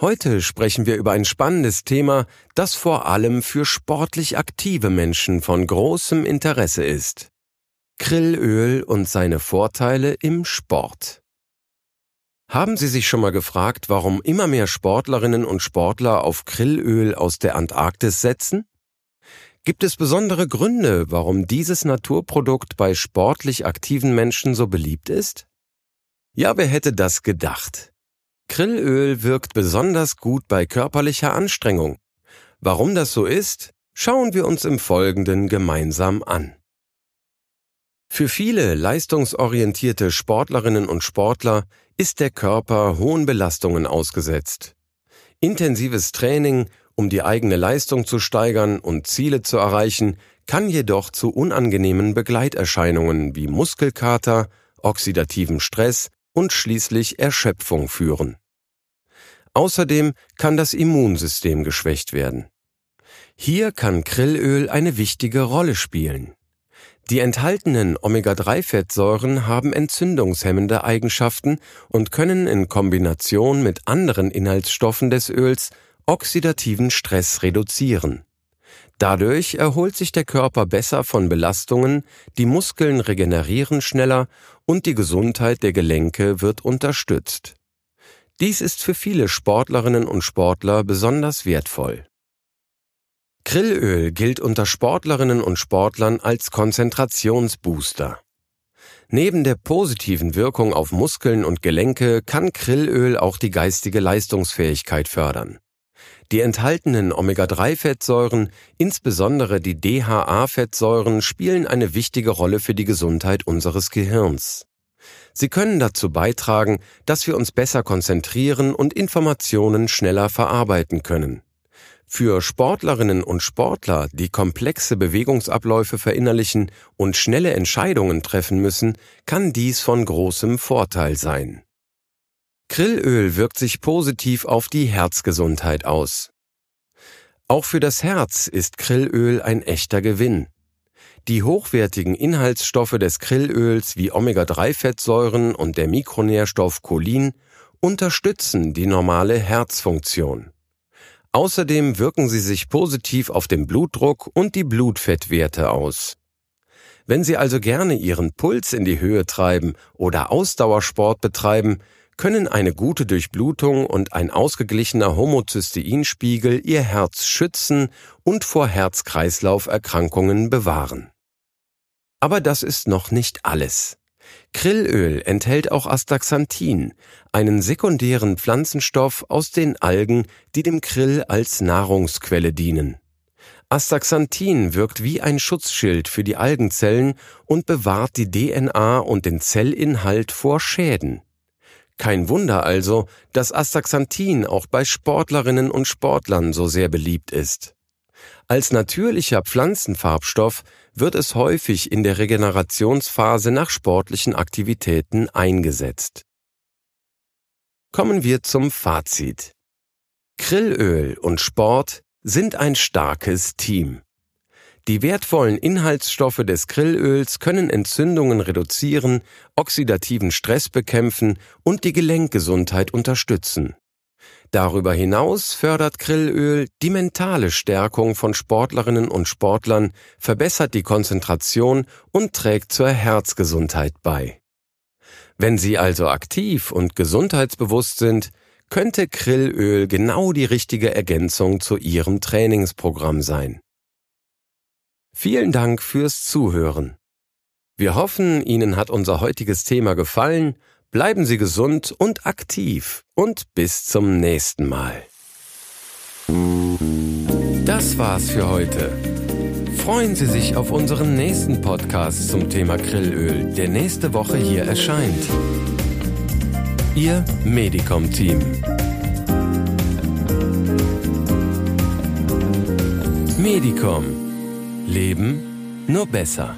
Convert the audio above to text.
Heute sprechen wir über ein spannendes Thema, das vor allem für sportlich aktive Menschen von großem Interesse ist. Grillöl und seine Vorteile im Sport. Haben Sie sich schon mal gefragt, warum immer mehr Sportlerinnen und Sportler auf Grillöl aus der Antarktis setzen? Gibt es besondere Gründe, warum dieses Naturprodukt bei sportlich aktiven Menschen so beliebt ist? Ja, wer hätte das gedacht? Grillöl wirkt besonders gut bei körperlicher Anstrengung. Warum das so ist, schauen wir uns im Folgenden gemeinsam an. Für viele leistungsorientierte Sportlerinnen und Sportler ist der Körper hohen Belastungen ausgesetzt. Intensives Training, um die eigene Leistung zu steigern und Ziele zu erreichen, kann jedoch zu unangenehmen Begleiterscheinungen wie Muskelkater, oxidativen Stress und schließlich Erschöpfung führen. Außerdem kann das Immunsystem geschwächt werden. Hier kann Grillöl eine wichtige Rolle spielen. Die enthaltenen Omega-3-Fettsäuren haben entzündungshemmende Eigenschaften und können in Kombination mit anderen Inhaltsstoffen des Öls oxidativen Stress reduzieren. Dadurch erholt sich der Körper besser von Belastungen, die Muskeln regenerieren schneller und die Gesundheit der Gelenke wird unterstützt. Dies ist für viele Sportlerinnen und Sportler besonders wertvoll. Grillöl gilt unter Sportlerinnen und Sportlern als Konzentrationsbooster. Neben der positiven Wirkung auf Muskeln und Gelenke kann Grillöl auch die geistige Leistungsfähigkeit fördern. Die enthaltenen Omega-3-Fettsäuren, insbesondere die DHA-Fettsäuren, spielen eine wichtige Rolle für die Gesundheit unseres Gehirns. Sie können dazu beitragen, dass wir uns besser konzentrieren und Informationen schneller verarbeiten können. Für Sportlerinnen und Sportler, die komplexe Bewegungsabläufe verinnerlichen und schnelle Entscheidungen treffen müssen, kann dies von großem Vorteil sein. Grillöl wirkt sich positiv auf die Herzgesundheit aus. Auch für das Herz ist Grillöl ein echter Gewinn. Die hochwertigen Inhaltsstoffe des Grillöls wie Omega-3-Fettsäuren und der Mikronährstoff Cholin unterstützen die normale Herzfunktion. Außerdem wirken sie sich positiv auf den Blutdruck und die Blutfettwerte aus. Wenn Sie also gerne Ihren Puls in die Höhe treiben oder Ausdauersport betreiben, können eine gute Durchblutung und ein ausgeglichener Homozysteinspiegel ihr Herz schützen und vor Herz-Kreislauf-Erkrankungen bewahren. Aber das ist noch nicht alles. Krillöl enthält auch Astaxanthin, einen sekundären Pflanzenstoff aus den Algen, die dem Krill als Nahrungsquelle dienen. Astaxanthin wirkt wie ein Schutzschild für die Algenzellen und bewahrt die DNA und den Zellinhalt vor Schäden. Kein Wunder also, dass Astaxanthin auch bei Sportlerinnen und Sportlern so sehr beliebt ist. Als natürlicher Pflanzenfarbstoff wird es häufig in der Regenerationsphase nach sportlichen Aktivitäten eingesetzt. Kommen wir zum Fazit. Grillöl und Sport sind ein starkes Team. Die wertvollen Inhaltsstoffe des Grillöls können Entzündungen reduzieren, oxidativen Stress bekämpfen und die Gelenkgesundheit unterstützen. Darüber hinaus fördert Grillöl die mentale Stärkung von Sportlerinnen und Sportlern, verbessert die Konzentration und trägt zur Herzgesundheit bei. Wenn Sie also aktiv und gesundheitsbewusst sind, könnte Grillöl genau die richtige Ergänzung zu Ihrem Trainingsprogramm sein. Vielen Dank fürs Zuhören. Wir hoffen, Ihnen hat unser heutiges Thema gefallen. Bleiben Sie gesund und aktiv und bis zum nächsten Mal. Das war's für heute. Freuen Sie sich auf unseren nächsten Podcast zum Thema Grillöl, der nächste Woche hier erscheint. Ihr Medicom-Team. Medicom. Leben nur besser.